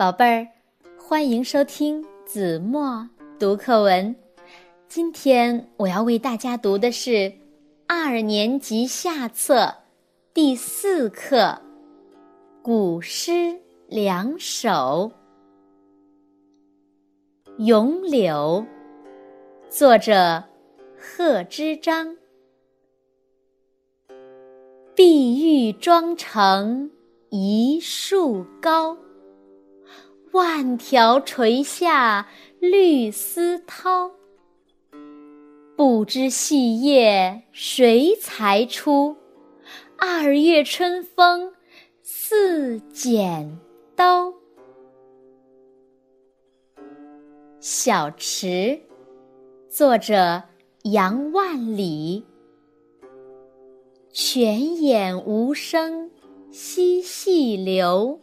宝贝儿，欢迎收听子墨读课文。今天我要为大家读的是二年级下册第四课《古诗两首》。《咏柳》，作者贺知章。碧玉妆成一树高。万条垂下绿丝绦，不知细叶谁裁出？二月春风似剪刀。小池，作者杨万里。泉眼无声惜细流。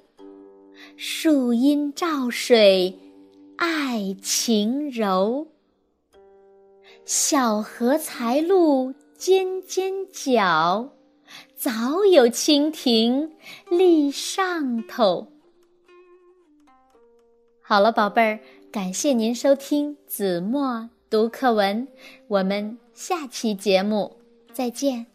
树阴照水，爱晴柔。小荷才露尖尖角，早有蜻蜓立上头。好了，宝贝儿，感谢您收听子墨读课文，我们下期节目再见。